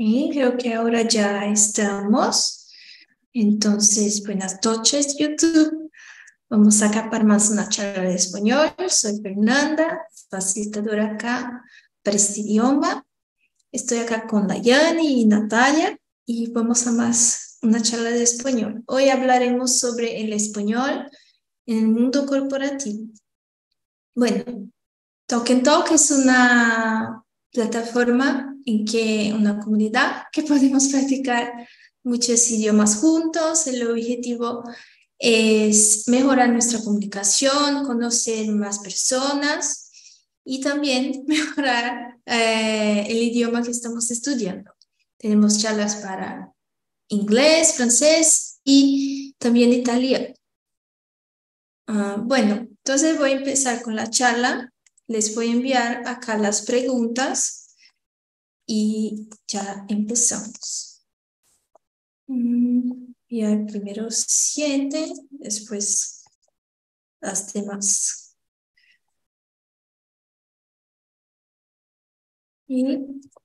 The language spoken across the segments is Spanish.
Y creo que ahora ya estamos. Entonces, buenas noches, YouTube. Vamos acá para más una charla de español. Soy Fernanda, facilitadora acá para este idioma. Estoy acá con Dayani y Natalia y vamos a más una charla de español. Hoy hablaremos sobre el español en el mundo corporativo. Bueno, Talk and Talk es una plataforma en que una comunidad que podemos practicar muchos idiomas juntos. El objetivo es mejorar nuestra comunicación, conocer más personas y también mejorar eh, el idioma que estamos estudiando. Tenemos charlas para inglés, francés y también italiano. Ah, bueno, entonces voy a empezar con la charla. Les voy a enviar acá las preguntas y ya empezamos. Mm, el primero siete, después las demás. Y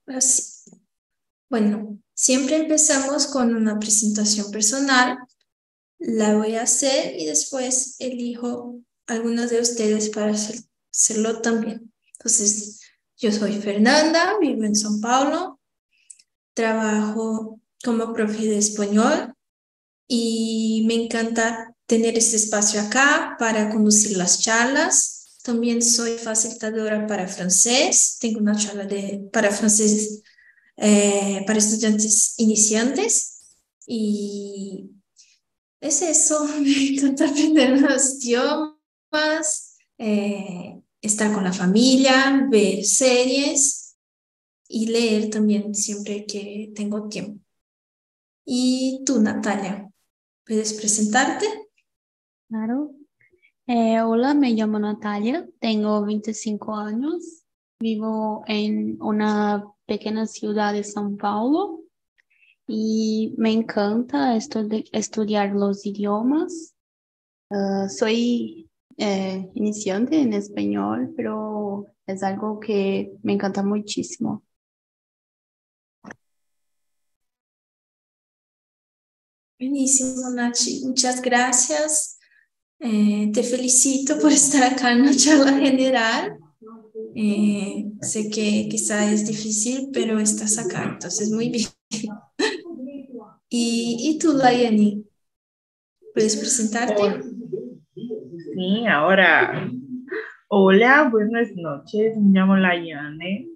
así. Bueno, siempre empezamos con una presentación personal. La voy a hacer y después elijo algunos de ustedes para hacerlo también. Entonces, yo soy Fernanda, vivo en São Paulo, trabajo como profe de español y me encanta tener este espacio acá para conducir las charlas. También soy facilitadora para francés, tengo una charla de, para francés eh, para estudiantes iniciantes y es eso, me encanta aprender nuevos idiomas. Eh, estar con la familia, ver series y leer también siempre que tengo tiempo. ¿Y tú, Natalia? ¿Puedes presentarte? Claro. Eh, hola, me llamo Natalia, tengo 25 años, vivo en una pequeña ciudad de São Paulo y me encanta estudiar los idiomas. Ah, soy eh, iniciante en español, pero es algo que me encanta muchísimo. Buenísimo, Nachi. Muchas gracias. Eh, te felicito por estar acá en la charla general. Eh, sé que quizá es difícil, pero estás acá, entonces muy bien. ¿Y, y tú, Layani? ¿Puedes presentarte? Sí, ahora. Hola, buenas noches. Me llamo Layane.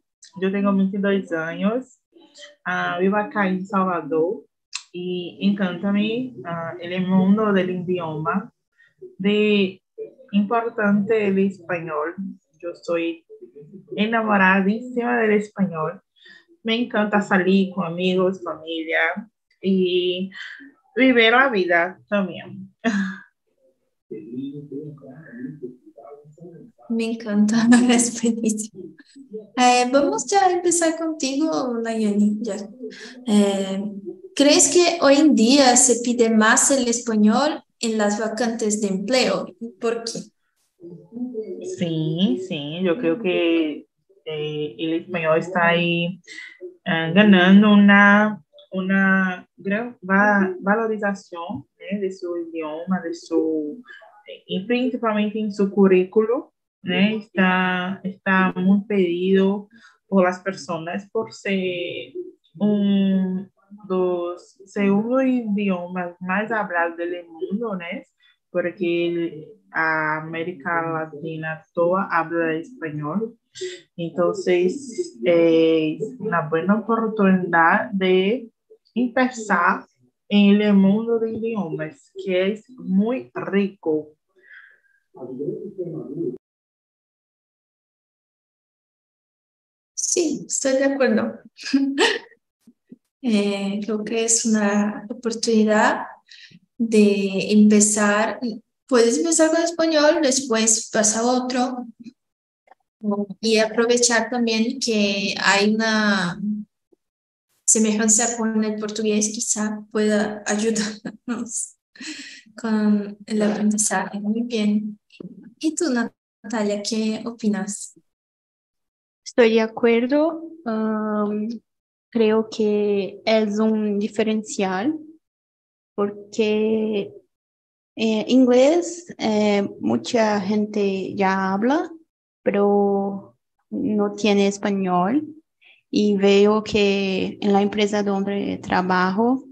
Yo tengo 22 años. Uh, vivo acá en Salvador y encanta-me uh, el mundo del idioma. De importante el español. Yo soy enamoradísima del español. Me encanta salir con amigos, familia y vivir la vida también. Me encanta, es buenísimo. Eh, vamos ya a empezar contigo, Nayani. Eh, ¿Crees que hoy en día se pide más el español en las vacantes de empleo? ¿Por qué? Sí, sí, yo creo que eh, el español está ahí ganando una, una gran valorización de su idioma, de su y principalmente en su currículo, está, está muy pedido por las personas por ser un dos segundo idiomas más hablados del mundo, ¿no? porque a América Latina toda habla español. Entonces, es una buena oportunidad de empezar en el mundo de idiomas, que es muy rico. Sí, estoy de acuerdo. eh, creo que es una oportunidad de empezar. Puedes empezar con español, después pasa otro y aprovechar también que hay una semejanza con el portugués, quizá pueda ayudarnos con el aprendizaje. Muy bien. ¿Y tú, Natalia, qué opinas? Estoy de acuerdo. creo que es un diferencial porque eh, inglés eh, mucha gente ya habla, pero no tiene español. Y veo que en la empresa donde trabajo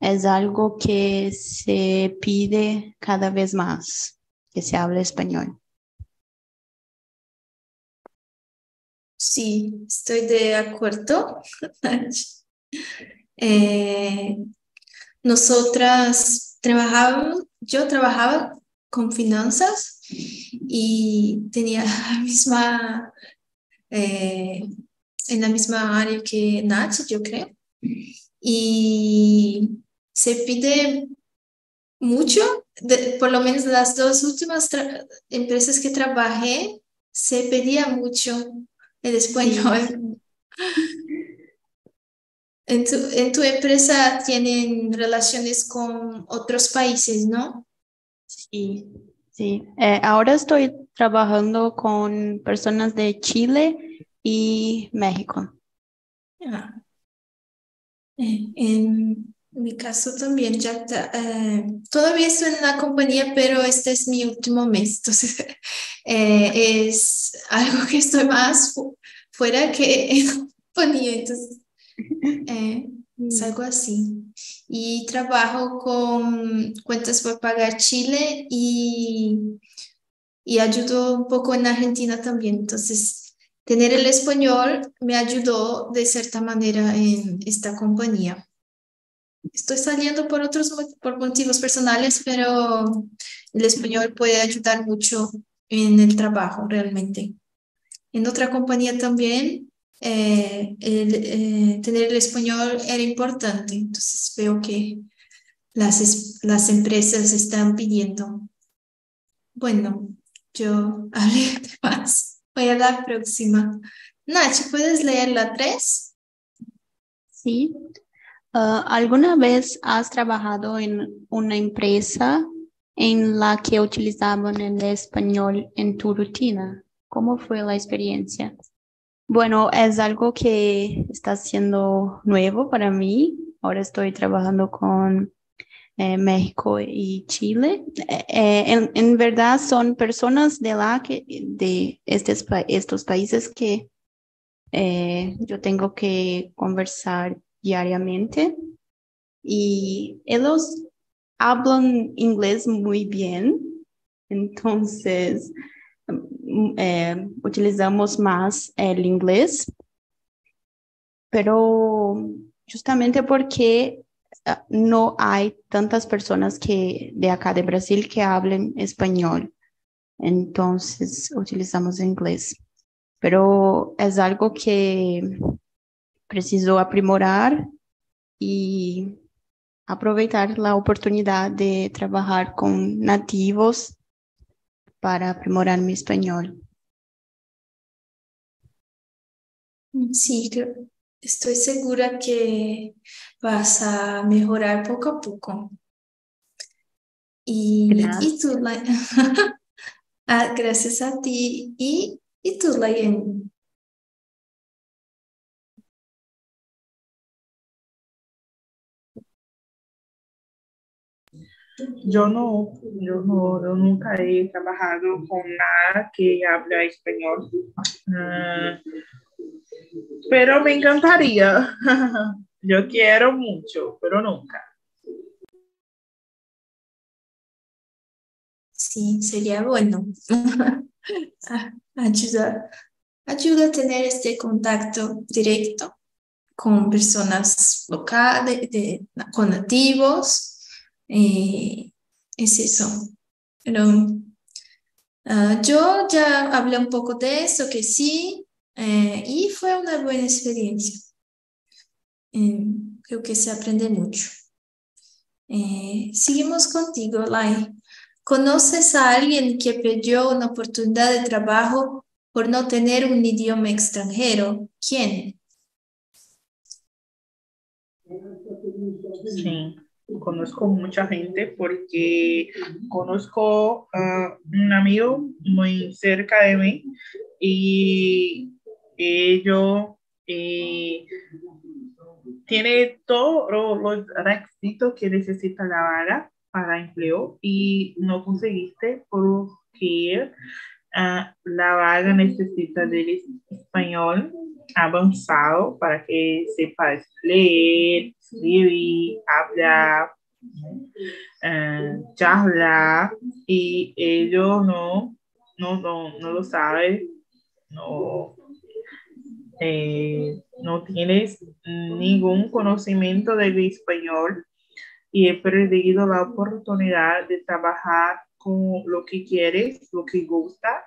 es algo que se pide cada vez más, que se hable español. Sí, estoy de acuerdo. Eh, nosotras trabajábamos, yo trabajaba con finanzas y tenía la misma, eh, en la misma área que Nachi, yo creo. Y se pide mucho, por lo menos las dos últimas empresas que trabajé, se pedía mucho el español. En tu, en tu empresa tienen relaciones con otros países, ¿no? Sí, sí. Eh, ahora estoy trabajando con personas de Chile y México. Ah. Eh, en mi caso también, ya eh, todavía estoy en la compañía, pero este es mi último mes, entonces es algo que estoy más fuera que compañía, entonces eh, es algo así. Y trabajo con cuentas por pagar Chile y, y ayudo un poco en Argentina también. Entonces, tener el español me ayudó de cierta manera en esta compañía. Estoy saliendo por otros por motivos personales, pero el español puede ayudar mucho en el trabajo realmente. En otra compañía también eh, eh, tener el español era importante. Entonces veo que las, las empresas están pidiendo. Bueno, yo hablé más. Voy a la próxima. Nach, ¿puedes leer la tres? Sí. Ah, ¿Alguna vez has trabajado en una empresa en la que utilizaban el español en tu rutina? ¿Cómo fue la experiencia? Bueno, es algo que está siendo nuevo para mí. Ahora estoy trabajando con eh, México y Chile. Eh, eh, en, verdad son personas de la que de estos, estos países que yo tengo que conversar diariamente y ellos hablan inglés muy bien. Entonces, eh, utilizamos más el inglés, pero justamente porque ah, no hay tantas personas que de acá de Brasil que hablen español. Entonces utilizamos inglés. Pero es algo que preciso aprimorar y aprovechar la oportunidad de trabajar con nativos para aprimorar mi español. Sí, estoy segura que vas a mejorar poco a poco. Y, y tú, ah, gracias a ti. Y, y tú, Layen, Yo no, yo no, yo nunca he trabajado con nada que habla español. Uh, pero me encantaría. yo quiero mucho, pero nunca. Sí, sería bueno. ayuda, ayuda a tener este contacto directo con personas locales, con nativos eh, es eso. Pero ah, yo ya hablé un poco de eso, que sí, eh, y fue una buena experiencia. Eh, creo que se aprende mucho. seguimos contigo, Lai. ¿Conoces a alguien que perdió una oportunidad de trabajo por no tener un idioma extranjero? ¿Quién? Sí conozco mucha gente porque conozco a un amigo muy cerca de mí y ellos eh, tiene todos los requisitos que necesita la vaga para empleo y no conseguiste porque uh, la vaga necesita del español avanzado para que sepa leer, escribir, hablar, uh, charlar y ellos no, no, no, no lo saben, no, eh, no tienes ningún conocimiento del español y he perdido la oportunidad de trabajar con lo que quieres, lo que gusta,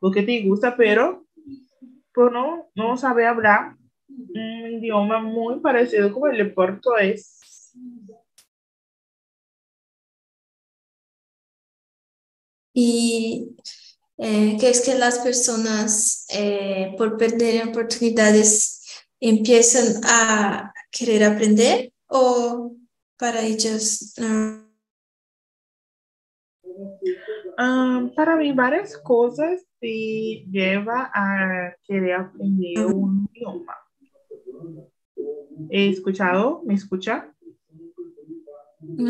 lo que te gusta, pero pues no, no sabe hablar un idioma muy parecido como el de portugués. Y eh, que es que las personas eh, por perder oportunidades empiezan a querer aprender o para ellos? Um, para mí varias cosas te lleva a querer aprender un idioma. He escuchado, ¿me escucha?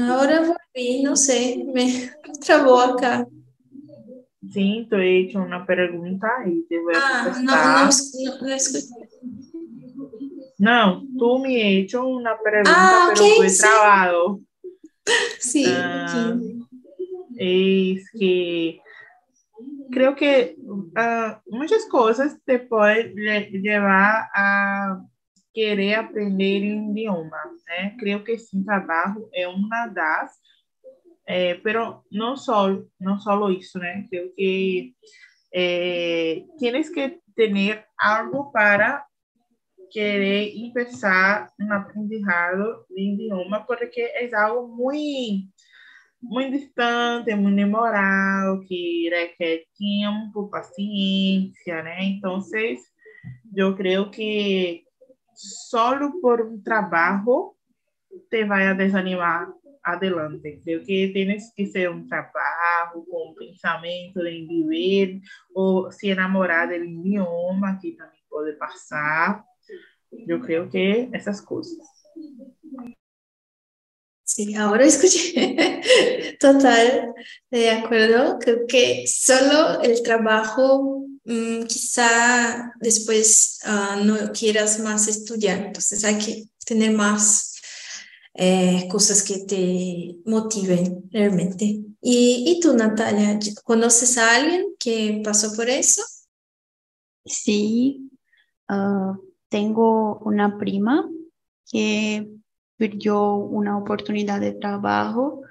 Ahora volví, no sé, me trabó acá. Sí, te he hecho una pregunta y te voy a Ah, contestar. no, no, no, no escuché. No, tú me has hecho una pregunta, Ah, pero fue sí. trabado. Sí, Ah, aquí. es que creo que ah, muchas cosas te pueden lle- llevar a querer aprender un idioma, né? Creo que sin trabajo é uma das, eh, pero no solo, no solo isso, né? Creo que eh, tienes que tener algo para querer empezar un aprendizado de idioma porque es algo muy muy distante, muy demorado, que requiere tiempo, paciencia, ¿no? Entonces, yo creo que solo por un trabajo te vaya a desanimar adelante. Creo que tienes que ser un trabajo con pensamiento de vivir o se enamorar del idioma, que también puede pasar. Yo creo que esas cosas. Sí, ahora escuché. Total, de acuerdo. Creo que solo el trabajo, mm, quizá después ah, no quieras más estudiar. Entonces hay que tener más eh, cosas que te motiven realmente. ¿Y, y tú, Natalia, conoces a alguien que pasó por eso? Sí, ah, tengo una prima que perdió una oportunidad de trabajo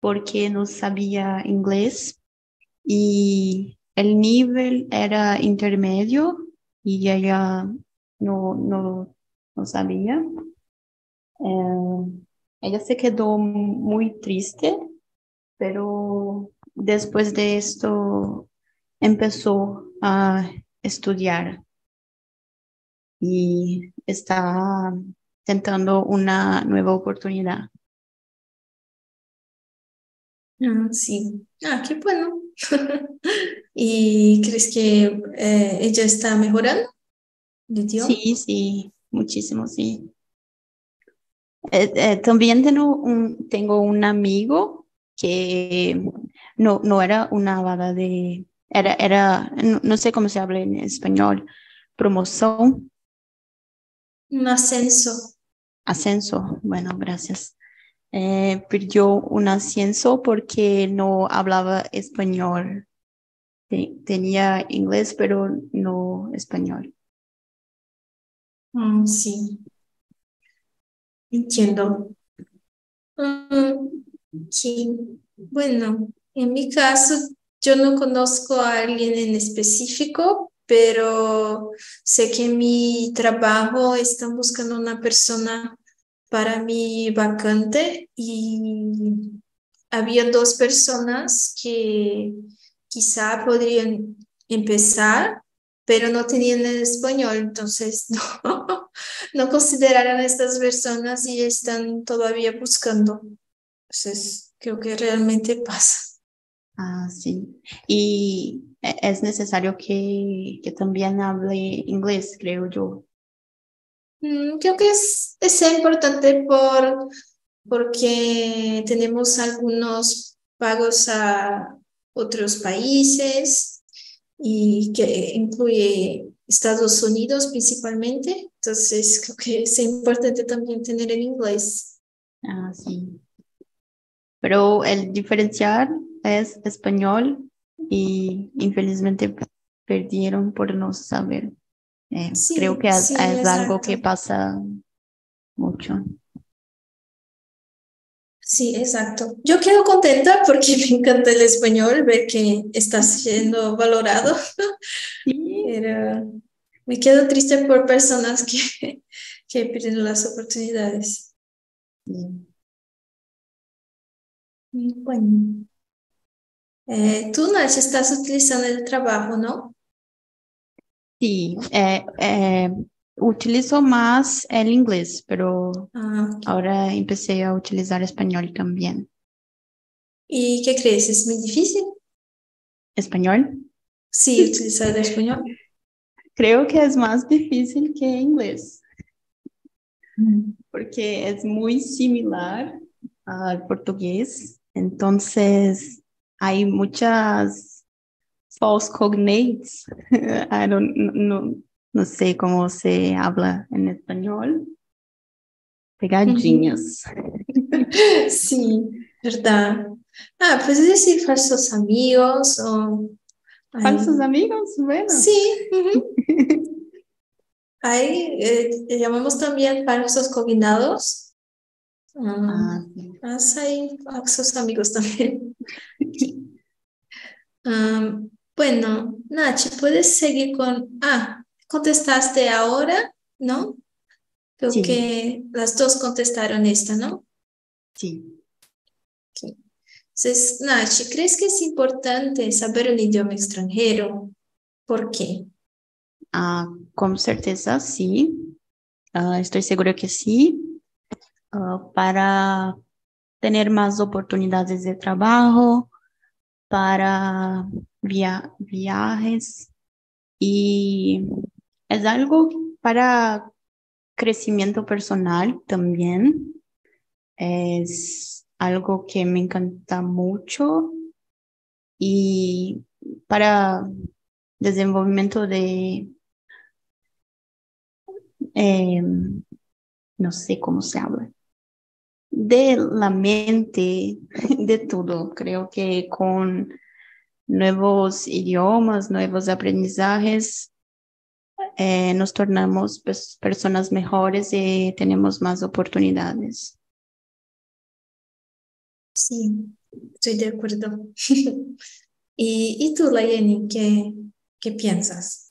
porque no sabía inglés y el nivel era intermedio y ella no, sabía. Eh, ella se quedó muy triste, pero después de esto empezó a estudiar y está tentando una nueva oportunidad. Ah, sí. Ah, qué bueno. ¿Y crees que eh, ella está mejorando? Sí, sí, muchísimo, sí. Eh, eh, también tengo un, tengo un amigo que no, no era una vaga de, era, era, no, no sé cómo se habla en español, promoción, Un ascenso. ascenso, bueno, gracias. Eh, perdió un ascenso porque no hablaba español. Te- tenía inglés, pero no español. Mm, sí, entiendo. Mm, sí. Bueno, en mi caso, yo no conozco a alguien en específico, pero sé que en mi trabajo están buscando una persona para mi vacante y había dos personas que quizá podrían empezar, pero no tenían español, entonces no, no consideraron a estas personas y están todavía buscando. Entonces, creo que realmente pasa. Ah, sí. Y e- es necesario que, que también hable inglés, creo yo. Mm, creo que es, es importante por, porque tenemos algunos pagos a otros países y que incluye Estados Unidos principalmente. Entonces, creo que es importante también tener el inglés. Ah, sí. Pero el diferencial es español y infelizmente perdieron por no saber. Eh, creo que es, es algo que pasa mucho. Sí, exacto. Yo quedo contenta porque me encanta el español, ver que está siendo valorado. Sí. Pero me quedo triste por personas que, que pierden las oportunidades. Bueno. Eh, tú, Nash, estás utilizando el trabajo, ¿no? Sí, eh, eh, utilizo más el inglés, pero ah, ahora empecé a utilizar español también. ¿Y qué crees? ¿Es muy difícil? ¿Español? Sí, utilizar el español. Creo que es más difícil que inglés, mm. porque es muy similar al portugués. Entonces, hay muchas false cognates. I don't, no, no sé cómo se habla en español. Pegadinhas. Sí, verdad. Ah, puedes decir falsos amigos o... ¿Falsos amigos? Bueno. Sí. Hay, eh, llamamos también falsos combinados. ah, ah hay falsos amigos también. Bueno, Nachi, puedes seguir con... Ah, contestaste ahora, ¿no? Creo que las dos contestaron esta, ¿no? Sí. Entonces, Nachi, ¿crees que es importante saber un idioma extranjero? ¿Por qué? Ah, con certeza, sí. Ah, estoy segura que sí. Ah, para tener más oportunidades de trabajo, para via viajes y es algo para crecimiento personal también. Es algo que me encanta mucho y para desenvolvimiento de, em, no sé cómo se habla, de la mente, de todo. Creo que con nuevos idiomas, nuevos aprendizajes, eh, nos tornamos pues, personas mejores y tenemos más oportunidades. Sí, estoy de acuerdo. ¿Y, ¿Y tú, Layeni, qué, qué piensas?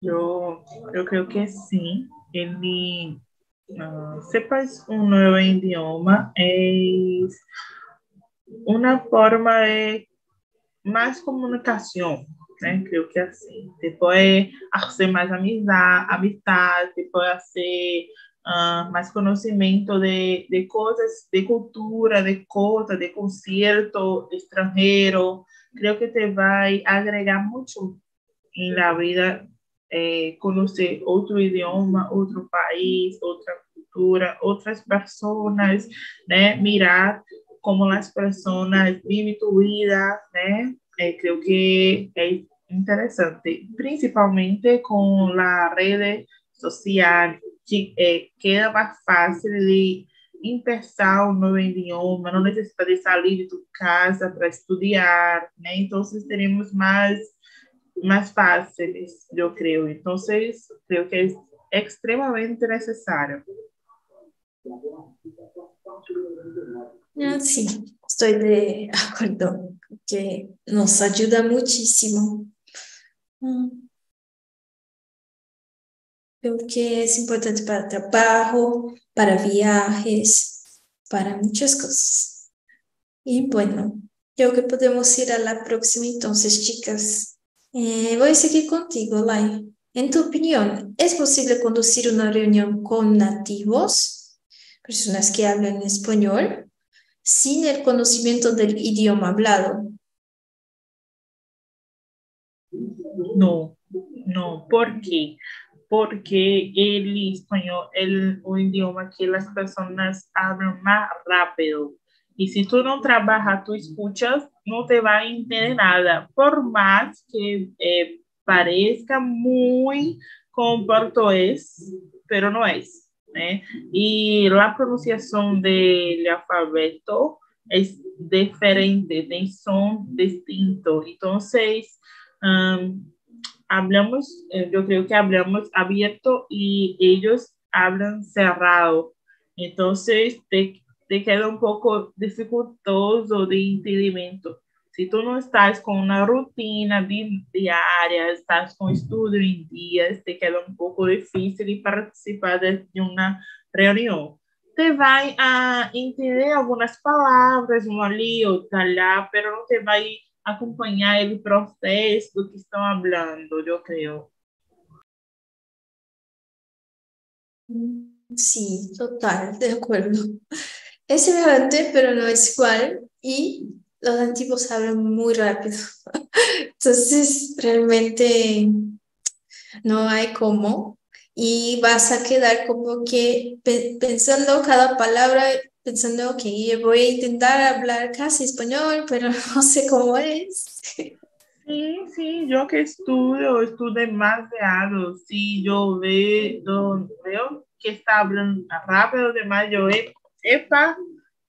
Yo, creo que sí. Ele uh, sepas un nuevo idioma es una forma de más comunicación né? Creio que assim. Depois, fazer mais amizade, amistade, depois ser uh, mais conhecimento de, de coisas, de cultura, de coisa, de concerto estrangeiro. Creio que te vai agregar muito la vida eh, conhecer outro idioma, outro país, outra cultura, outras pessoas, né? Mirar como as pessoas vivem sua vida, né? Eh, creo que es interesante, principalmente con la red social, que eh, queda más fácil de empezar un nuevo idioma, no necesita de salir de tu casa para estudiar, ¿no? entonces tenemos más, más fáciles, yo creo. Entonces, creo que es extremadamente necesario. Ah, sí, estoy de acuerdo, que nos ayuda muchísimo. Mm. Creo que es importante para trabajo, para viajes, para muchas cosas. Y bueno, creo que podemos ir a la próxima entonces, chicas. Eh, voy a seguir contigo, Lai. En tu opinión, ¿es posible conducir una reunión con nativos, personas que hablan español? sin el conocimiento del idioma hablado. No, no. ¿Por qué? Porque el español es un idioma que las personas hablan más rápido. Y si tú no trabajas, tú escuchas, no te va a entender nada. Por más que eh, parezca muy como portugués, pero no es. ¿eh? Y la pronunciación del alfabeto es diferente, de son distinto. Entonces, um, hablamos, eh, yo creo que hablamos abierto y ellos hablan cerrado. Entonces, te, te queda un poco dificultoso de entendimiento. Si tú no estás con una rutina diaria, estás con estudio en días, te queda un poco difícil participar de una reunión. Te va a entender algunas palabras, um ali, outra lá, pero não te vai acompanhar o processo do que estão falando, eu creio. Sí, total, de acuerdo. Es semejante, pero no es igual. Y los antiguos hablan muy rápido. Entonces, realmente no hay cómo. Y vas a quedar como que pensando cada palabra, pensando que voy a intentar hablar casi español, pero no sé cómo es. Sí, sí, yo que estudio, estudio demasiado. Sí, yo veo, veo que está hablando rápido demais, yo, epa,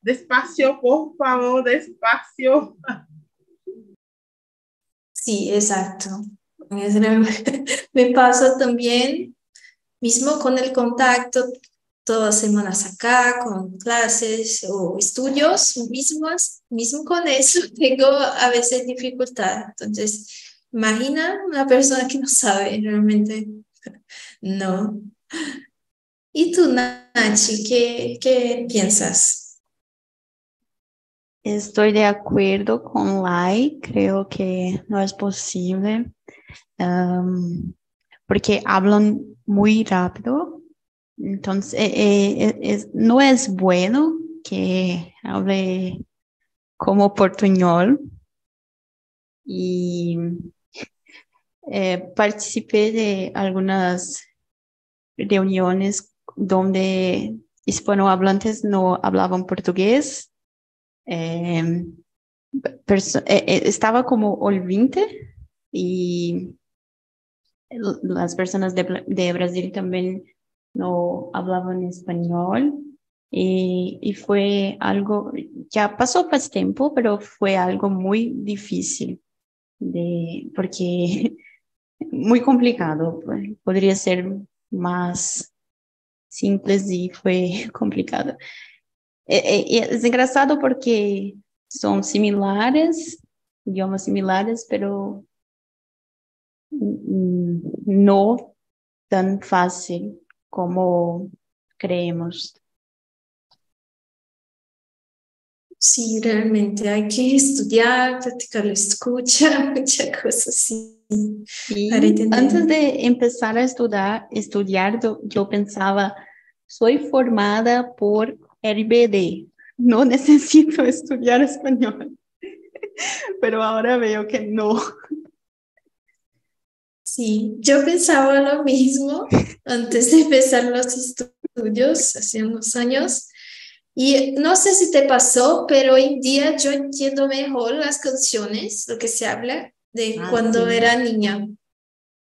despacio, por favor, despacio. Sí, exacto. Me pasa también, mismo con el contacto, todas semanas acá, con clases o estudios mismos, mismo con eso tengo a veces dificultad. Entonces, imagina una persona que no sabe realmente. No. ¿Y tú, Nachi, qué, qué piensas? Estoy de acuerdo con Lai, creo que no es posible porque hablan muy rápido, entonces eh, eh, no es bueno que hable como portuñol y eh, participé de algunas reuniones donde hispanohablantes no hablaban portugués. Em, eh, eh, estaba como olvinte y las personas de, de, Brasil también no hablaban español y, y, fue algo, ya pasó más tiempo, pero fue algo muy difícil de, porque muy complicado, pues, podría ser más simples y fue complicado. Es engraçado porque son similares, idiomas similares, pero no tan fácil como creemos. Sí, realmente hay que estudiar, practicar la escucha, muchas cosas así. Antes de empezar a estudiar, estudiar, yo pensaba, soy formada por RBD, no necesito estudiar español. Pero ahora veo que no. Sí, yo pensaba lo mismo antes de empezar los estudios hace unos años. Y no sé si te pasó, pero hoy en día yo entiendo mejor las canciones, lo que se habla de ah, cuando era niña.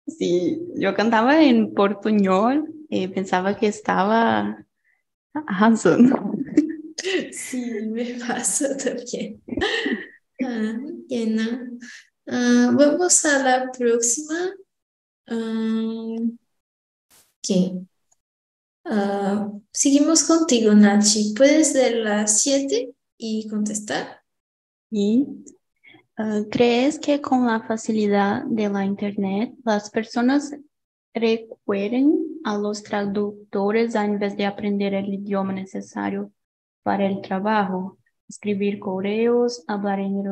Sí, yo cantaba en portuñol y pensaba que estaba arrasando. Sí, me pasa también. Ah, bien, ah, vamos a la próxima. Ah, ah, seguimos contigo, Nachi. ¿Puedes leer las siete y contestar? Y Uh, ¿Crees que con la facilidad de la Internet las personas recurren a los traductores en vez de aprender el idioma necesario para el trabajo, escribir correos, hablar en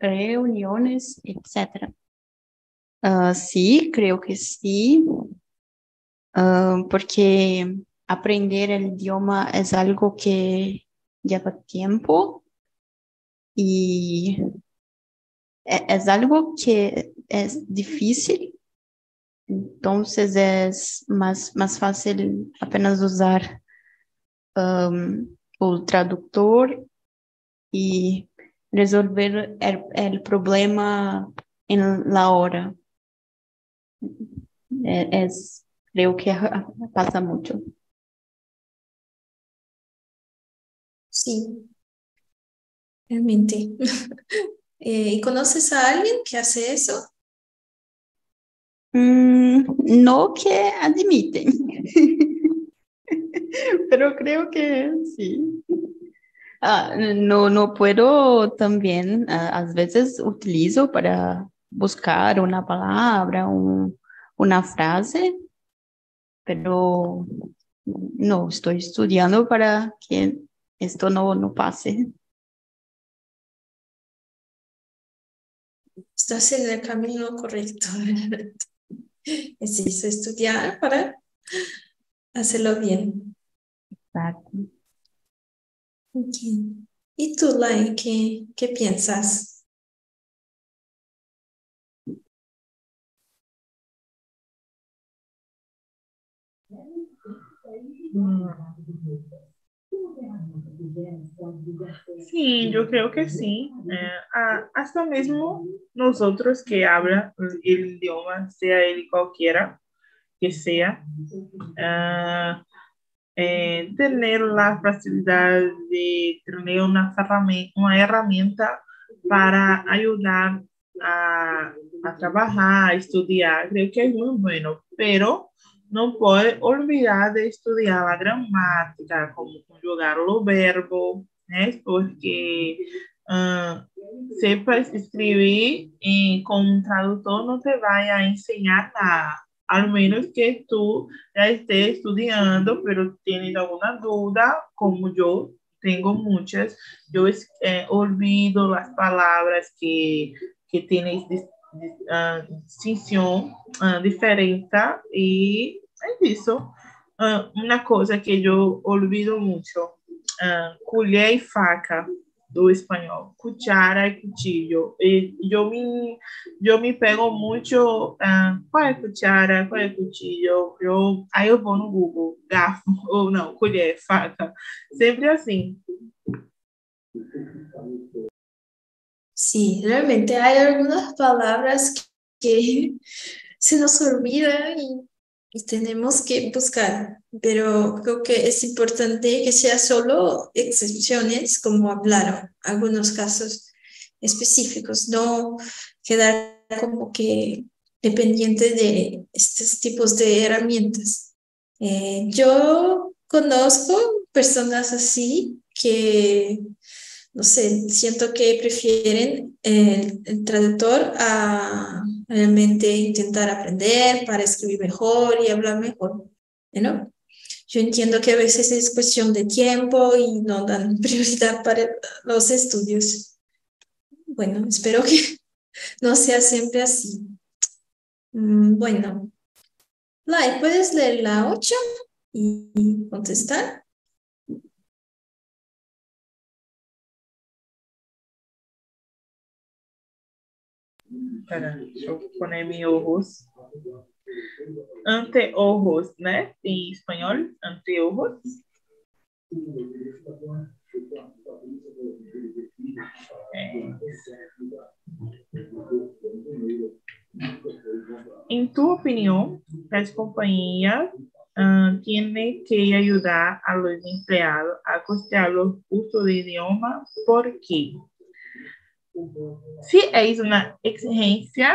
reuniones, etc.? Uh, sí, creo que sí, uh, porque aprender el idioma es algo que lleva tiempo y es algo que es difícil, entonces es más, más fácil apenas usar um, o traductor y resolver el, el, problema en la hora. E, es, creo que pasa mucho. Sí, realmente. Eh, ¿Y conoces a alguien que hace eso? Mm, no que admiten, pero creo que sí. Ah, no, no puedo también, a veces utilizo para buscar una palabra, un, una frase, pero no, estoy estudiando para que esto no, no pase. Estás en el camino correcto. Es estudiar para hacerlo bien. Exacto. ¿Y tú, Lai, qué, qué piensas? Sí, yo creo que sí. Eh, hasta mismo nosotros que hablan el idioma, sea él cualquiera que eh, tener la facilidad de tener una herramienta, una herramienta para ayudar a, a trabajar, a estudiar, creo que es muy bueno, pero não pode olvidar de estudar a gramática, como conjugar o verbo, né? Porque uh, sepa escrever e com um tradutor não te vai ensinar nada, ao menos que tu já esteja estudando, pero tienes alguma dúvida, como eu tenho muitas, eu eh, olvido as palavras que que tienes uh, distinção uh, diferente e é isso. Uh, uma coisa que eu olvido muito, uh, colher e faca do espanhol, cuchara e cuchillo. E eu me, eu me pego muito, uh, qual é cuchara, qual é cuchillo? Eu, aí eu vou no Google, garfo, ou não, colher, faca. Sempre assim. Sí, realmente hay algunas palabras que se nos olvidan y, tenemos que buscar, pero creo que es importante que sea solo excepciones, como hablaron, algunos casos específicos, no quedar como que dependiente de estos tipos de herramientas. Eh, yo conozco personas así que no sé, siento que prefieren el, traductor a realmente intentar aprender para escribir mejor y hablar mejor, ¿no? Yo entiendo que a veces es cuestión de tiempo y no dan prioridad para los estudios. Bueno, espero que no sea siempre así. Mm, bueno, Lai, ¿puedes leer la 8 y contestar? Espera, deixa eu poner mi ojos. Anteojos, né? Em espanhol, anteojos. É. Em tua opinião, as companhias uh, têm que ajudar a los empregados a costear o curso de idioma, por quê? Si es una exigencia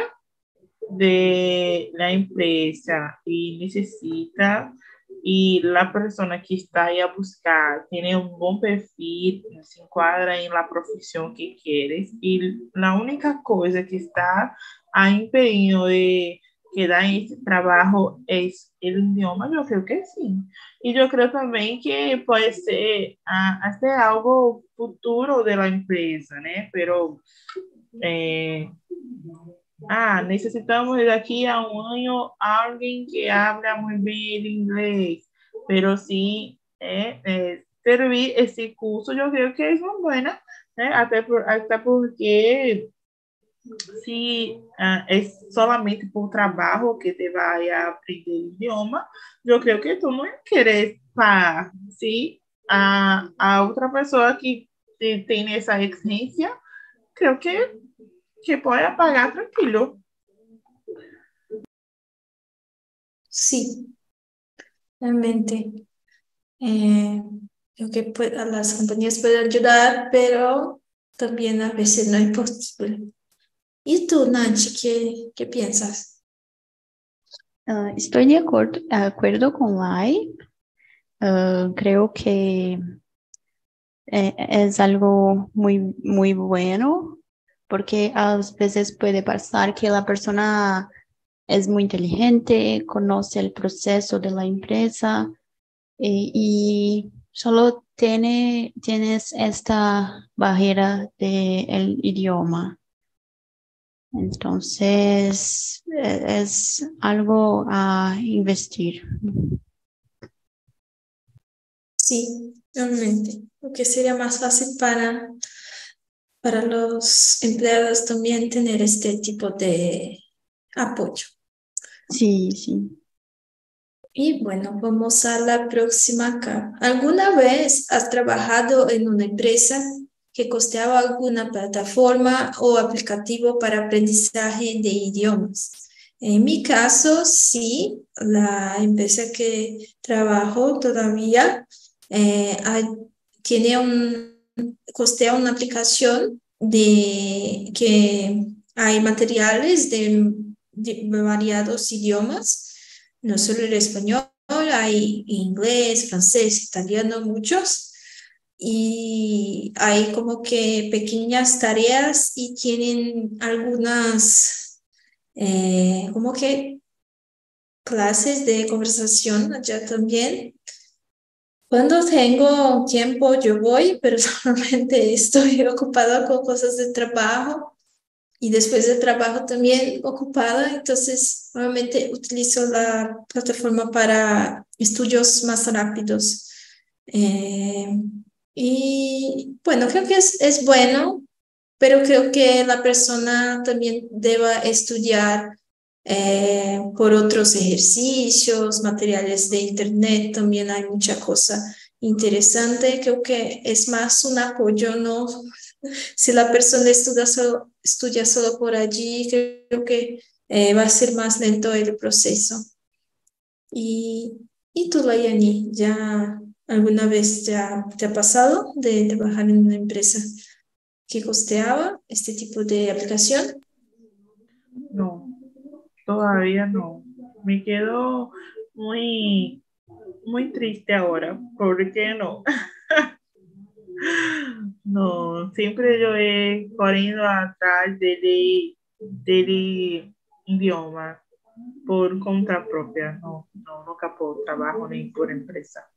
de la empresa y necesita y la persona que está ahí a buscar tiene un buen perfil, se encuadra en la profesión que quieres y la única cosa que está a empeño de que dá esse trabalho é el idioma, eu creio que sim. E eu creio também que pode ser até algo futuro da empresa, né? Pero, eh, ah, necessitamos daqui a um ano alguém que habla muito bem o inglês, pero sim é, é, servir esse curso, eu creio que é uma boa, né? Até, por, até porque se uh, é solamente por trabalho que te vai aprender idioma, eu creio que tu não querer parar. Se a, a outra pessoa que tem essa exigência, creio que, que pode pagar tranquilo. Sí, realmente. Eh, creo que puede, las compañías pueden ayudar, pero también a veces no es posible. ¿Y tú, Nancy, qué, qué piensas? Uh, estoy de acuerdo, de acuerdo con Lai. Uh, creo que eh, es algo muy, muy bueno porque a veces puede pasar que la persona es muy inteligente, conoce el proceso de la empresa eh, y solo tiene, tienes esta barrera del idioma. Entonces, e, es algo a investir. Sí, realmente, porque sería más fácil para, para los empleados también tener este tipo de apoyo. Sí, sí. Y bueno, vamos a la próxima acá. ¿Alguna vez has trabajado en una empresa que costeaba alguna plataforma o aplicativo para aprendizaje de idiomas? En mi caso, sí, la empresa que trabajo todavía eh, tiene un, costea una aplicación de que hay materiales de, de variados idiomas no solo el español, hay inglés, francés, italiano, muchos. Y hay como que pequeñas tareas y tienen algunas, eh, como que clases de conversación allá también. Cuando tengo tiempo yo voy, pero solamente estoy ocupado con cosas de trabajo y después de trabajo también ocupada, entonces nuevamente utilizo la plataforma para estudios más rápidos. Eh, y bueno, creo que es, es bueno, pero creo que la persona también deba estudiar eh, por otros ejercicios, materiales de internet, también hay mucha cosa interesante. Creo que es más un apoyo, no si la persona estudia solo, estudia solo por allí, creo que eh, va a ser más lento el proceso. Y, y tú, Layani, ¿ya alguna vez te ha pasado de trabajar en una empresa que costeaba este tipo de aplicación? No, todavía no. Me quedo muy, muy triste ahora, porque no. No, siempre yo he corrido atrás del, del idioma por conta propia, no, no, nunca por trabajo ni por empresa.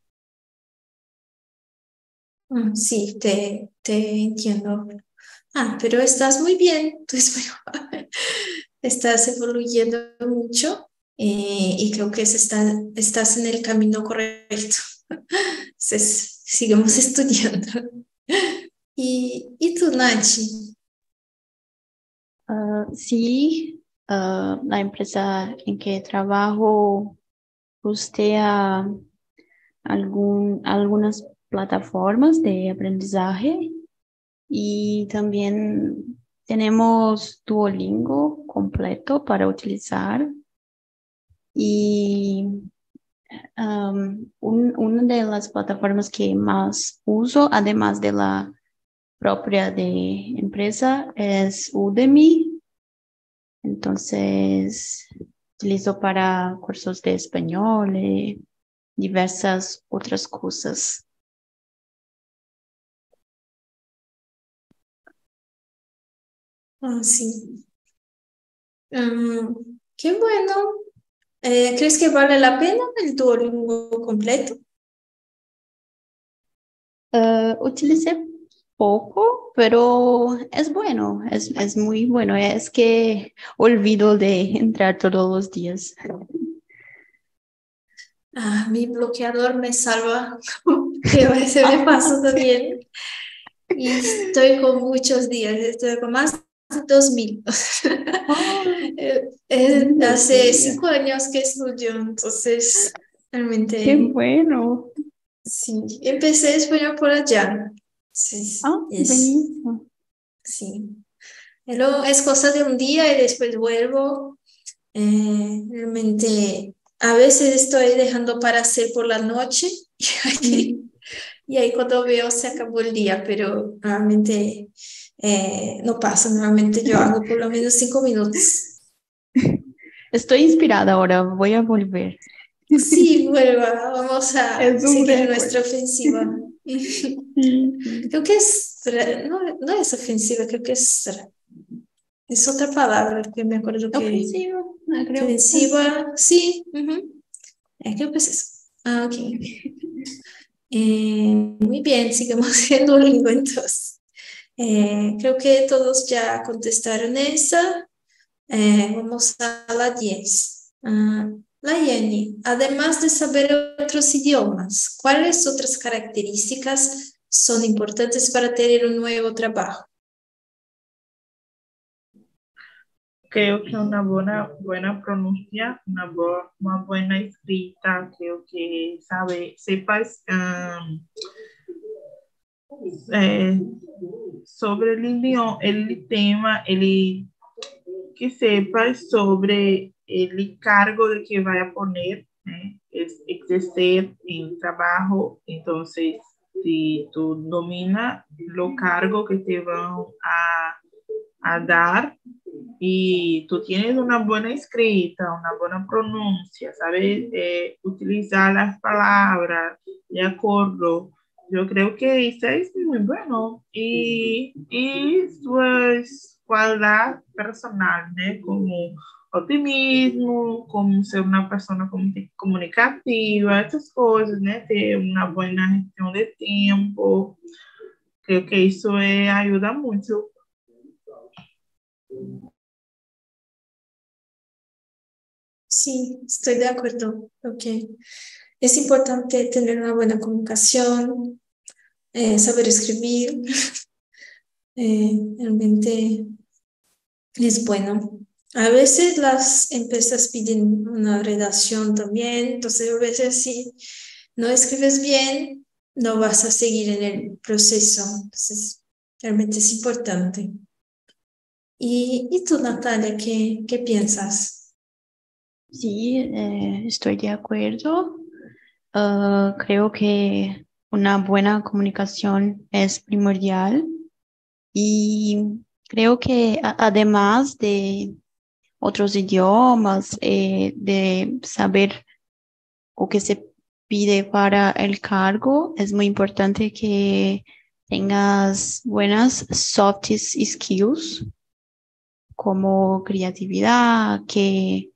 Sí, te, te entiendo. Ah, pero estás muy bien, tú estás evoluyendo mucho eh, y creo que está, estás en el camino correcto. Entonces, sigamos estudiando. ¿Y, y tú, Nachi? Uh, sí, uh, la empresa en que trabajo costea algún, algunas plataformas de aprendizaje y también tenemos Duolingo completo para utilizar y um, un, una de las plataformas que más uso, además de la propia de empresa, es Udemy. Entonces, utilizo para cursos de español y diversas otras cosas. Ah, sí. Um, qué bueno. Eh, ¿Crees que vale la pena el Duolingo completo? Uh, utilicé poco, pero es bueno, es, es muy bueno. Es que olvido de entrar todos los días. Ah, mi bloqueador me salva, que a veces me paso también. Y estoy con muchos días, estoy con más 2000. Eh, hace cinco años que estudio, entonces realmente... Qué bueno. Sí, empecé español por allá. Sí, ah, es, Sí. Pero es cosa de un día y después vuelvo. Eh, realmente a veces estoy dejando para hacer por la noche y ahí, cuando veo se acabó el día, pero realmente eh, no pasa. Normalmente yo hago por lo menos cinco minutos. Estoy inspirada ahora, voy a volver. Sí, vuelva, vamos a seguir nuestra ofensiva. creo que es, no, no, es ofensiva, creo que es, es otra palabra que me acuerdo que... Ofensiva, ah, creo. Ofensiva, sí, eh, creo que es eso. Ah, ok. Eh, muy bien, sigamos siendo lingüe entonces. Eh, creo que todos ya contestaron esa. vamos a la 10. La Layani, además de saber otros idiomas, ¿cuáles otras características son importantes para tener un nuevo trabajo? Creo que una buena, buena pronuncia, una, una buena escrita, creo que sabe, sepas eh, sobre el idioma, el tema, el, que sepas sobre el cargo de que a poner ¿eh? es exercer el trabajo, entonces si tú dominas lo cargo que te van a, a dar y tú tienes una buena escrita, una buena pronuncia, sabes eh, utilizar las palabras de acuerdo, yo creo que eso es muy bueno. Y, y pues cualidad personal, ¿no? Como optimismo, como ser una persona comunicativa, essas coisas, né? Ter uma boa gestão de tempo. Creo que isso é, ajuda muito. Sí, estoy de acuerdo. Okay. Es importante tener una buena comunicación, eh, saber escribir. Eh, realmente es bueno. A veces las empresas piden una redacción también, entonces a veces si no escribes bien, no vas a seguir en el proceso. Entonces, realmente es importante. ¿Y, y tú, Natalia, qué, qué piensas? Sí, eh, estoy de acuerdo. Ah, creo que una buena comunicación es primordial y creo que además de otros idiomas, eh, de saber o que se pide para el cargo, es muy importante que tengas buenas soft skills como creatividad, que,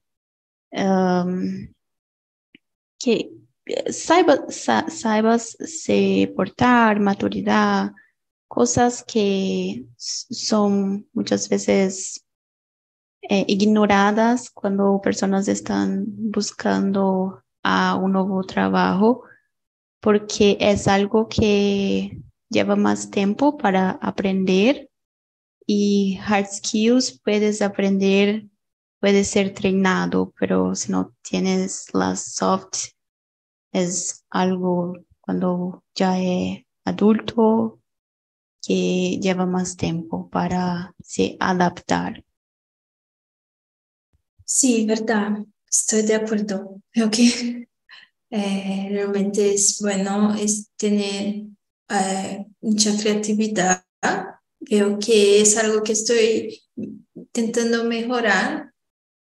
que saibas, se portar, maturidad, cosas que son muchas veces eh, ignoradas cuando personas están buscando a un nuevo trabajo, porque es algo que lleva más tiempo para aprender y hard skills puedes aprender, puedes ser entrenado, pero si no tienes las soft, es algo cuando ya es adulto que lleva más tiempo para se adaptar. Sí, verdad, estoy de acuerdo. Creo que eh, realmente es bueno es tener eh, mucha creatividad. Creo que es algo que estoy intentando mejorar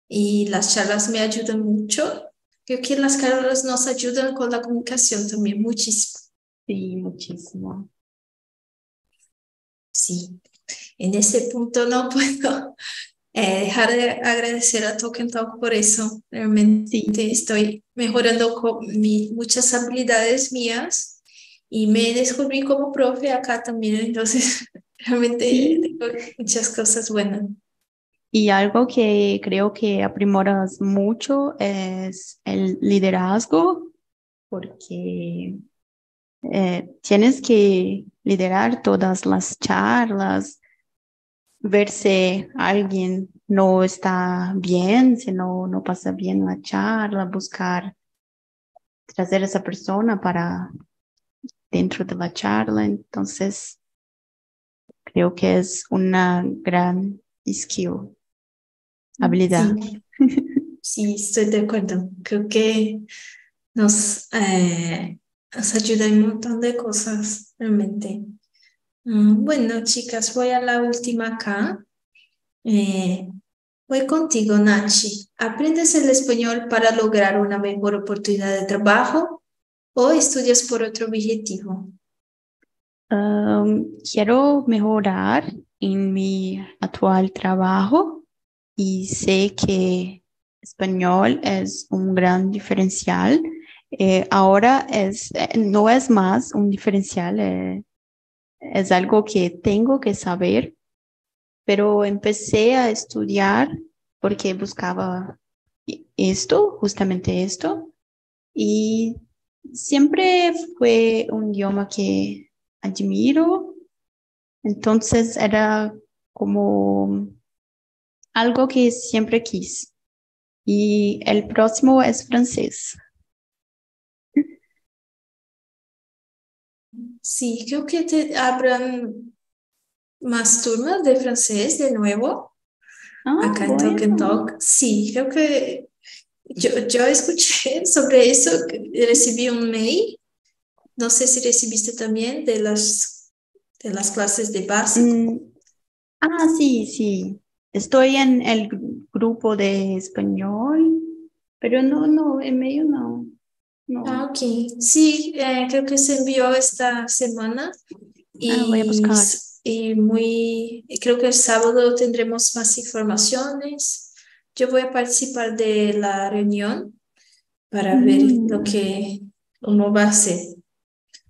y las charlas me ayudan mucho. Creo que las charlas nos ayudan con la comunicación también muchísimo. Sí, muchísimo. Sí, en ese punto no puedo eh, dejar de agradecer a Token Talk por eso. Realmente estoy mejorando con muchas habilidades mías y me descubrí como profe acá también, entonces realmente tengo muchas cosas buenas. Y algo que creo que aprimoras mucho es el liderazgo, porque eh, tienes que liderar todas las charlas, ver si alguien no está bien, si no, no pasa bien la charla, buscar trazer essa persona para dentro de la charla. Entonces, creo que es una gran skill, habilidad. Sí. sí, estoy de acuerdo. Creo que nos, eh, nos ayuda en un montón de cosas, realmente. Mm, bueno, chicas, voy a la última acá. Eh, voy contigo, Nachi. ¿Aprendes el español para lograr una mejor oportunidad de trabajo o estudias por otro objetivo? Um, quiero mejorar en mi actual trabajo y sé que español es un gran diferencial. Eh, ahora es, eh, no es más un diferencial, eh, es algo que tengo que saber, pero empecé a estudiar porque buscaba esto, justamente esto, y siempre fue un idioma que admiro, entonces era como algo que siempre quise. Y el próximo es francés. Sí, creo que te abran más turmas de francés de nuevo. Ah, acá en Talk and Talk. Sí, creo que yo, yo escuché sobre eso, recibí un mail. No sé si recibiste también de las, de las clases de base. Mm, ah, sí, sí. Estoy en el grupo de español, pero no, no, en medio no. no. Ah, ok. Sí, eh, creo que se envió esta semana. Y, ah, voy a buscar. y muy, creo que el sábado tendremos más informaciones. Yo voy a participar de la reunión para mm. ver lo que, cómo va a ser.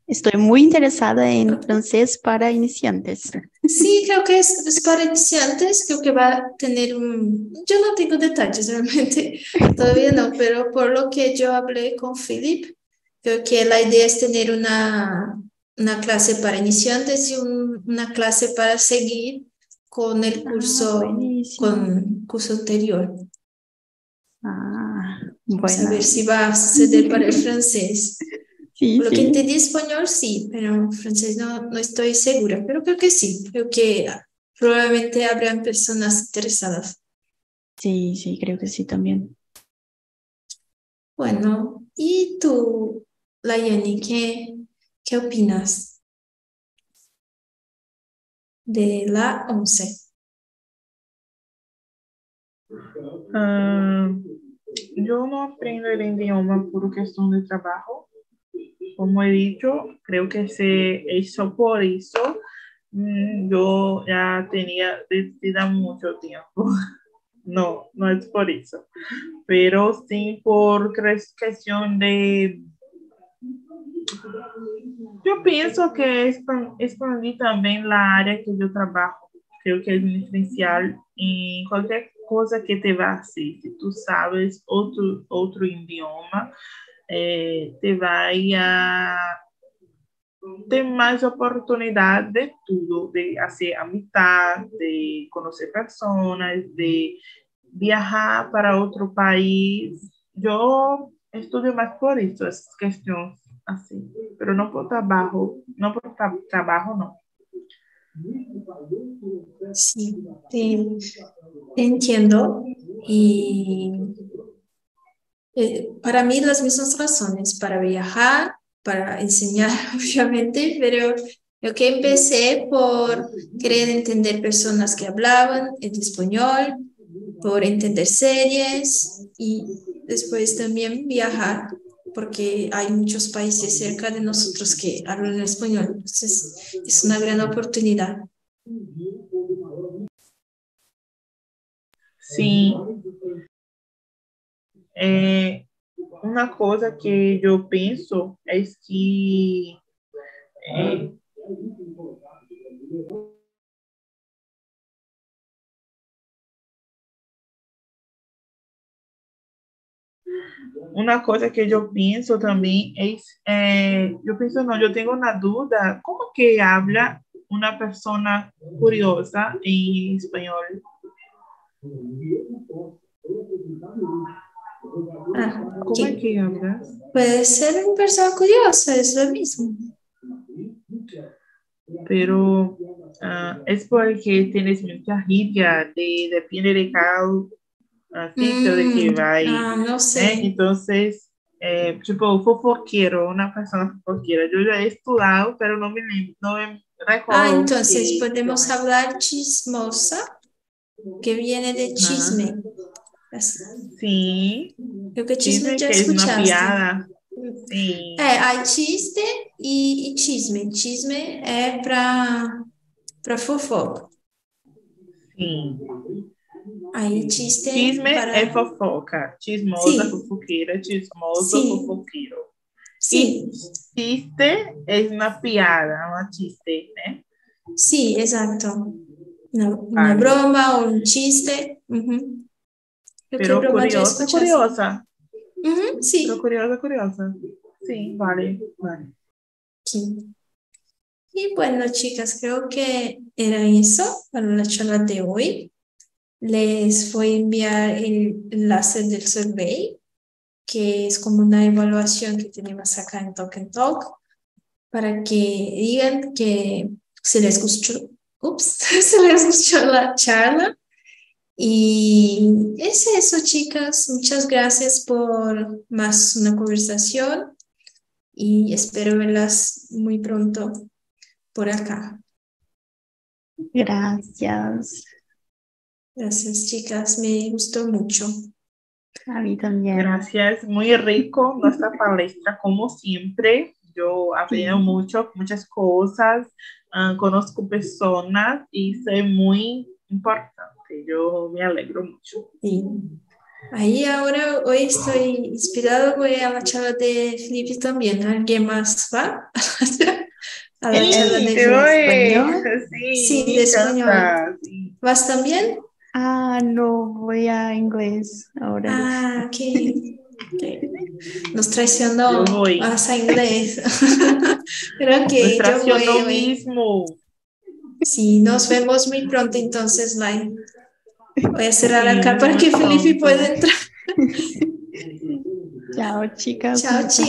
Estoy muy interesada en francés para iniciantes. Sí, creo que es, es, para iniciantes, creo que va a tener un... Yo no tengo detalles realmente, todavía no, pero por lo que yo hablé con Philip, creo que la idea es tener una, una clase para iniciantes y un, una clase para seguir con el curso, ah, con curso anterior. Ah, Vamos a ver si va a suceder para el francés. Sí, lo sí. que entendí español, sí, pero francés no, no estoy segura, pero creo que sí, creo que probablemente habrán personas interesadas. Sí, sí, creo que sí también. Bueno, ¿y tú, Layani, qué, qué opinas de la 11? Ah, yo no aprendo el idioma por cuestión de trabajo. Como he dicho, creo que se hizo por eso. mm, Yo ya tenía decidida mucho tiempo. No, no es por eso. Pero sí por cuestión de... Yo pienso que expan- expandí también la área que yo trabajo. Creo que es un diferencial en cualquier cosa que te va a hacer. Si tú sabes otro, otro idioma, eh, te va a ter mais oportunidade de tudo, de fazer amizade, de conhecer pessoas, de viajar para outro país. Eu estudo mais por isso, essas questões assim, pero não por trabalho, não por tra trabalho, não. Sí, entiendo. Y eh, para mí las mismas razones, para viajar, para enseñar, obviamente, pero yo que empecé por querer entender personas que hablaban el español, por entender series y después también viajar, porque hay muchos países cerca de nosotros que hablan español. Entonces, es una gran oportunidad. Sim. É, uma coisa que eu penso é que é, uma coisa que eu penso também é, é eu penso não, eu tenho uma dúvida, como que habla una persona curiosa en español? Ah, ¿Cómo es que hablas? Puede ser una persona curiosa, es lo mismo. Pero ah, es porque tienes mucha gira, de, depende de cada sitio de que Mm, va. ah, no ¿eh? sé. Entonces, eh, tipo, fofoquero, una persona fofoquera. Yo ya he estudiado, pero no me, no me recuerdo. Ah, entonces podemos hablar chismosa, que viene de chisme. Sí, Creo que chisme dicen ya que es una escuchaste. piada. Sí. É, hay chiste e, e chisme. Chisme é para para fofoca. Sí. Aí chiste Chisme para... es fofoca. Chismosa, Sí. fofoquera, chismoso, Sí. fofoquero. Sim, Chiste es una piada, una chiste, ¿eh? sim, exato. Uma, uma Vale. broma ou um chiste. Uhum. Pero curiosa, curiosa. Sim. Pero curiosa, curiosa. Sí, vale, vale. Sí. Y bueno, chicas, creo que era eso para la charla de hoy. Les voy a enviar el enlace del survey, que es como una evaluación que tenemos acá en Talk and Talk, para que digan que se les gustó, ups, se les gustó la charla. Y es eso, chicas. Muchas gracias por más una conversación y espero verlas muy pronto por acá. Gracias. Gracias, chicas. Me gustó mucho. A mí también. Gracias, muy rico nuestra palestra, como siempre. Yo aprendo Sí. mucho, muchas cosas, ah, conozco personas y es muy importante. Yo me alegro mucho. Y ahí ahora, hoy estoy inspirado, voy a la charla de Felipe también. ¿Alguien más va? A la charla de Sí, Felipe. español? Sí, Sí, de español. sí. ¿Vas también? Ah, no, voy a inglés ahora. Ah, ok. Nos traicionó. Vas a inglés. Pero ok, Nos yo traicionó voy. voy. mismo. Sí, nos vemos muy pronto entonces, Lai. Voy a cerrar acá para que Felipe pronto. pueda entrar. Chao, chicas. Chao, chicos.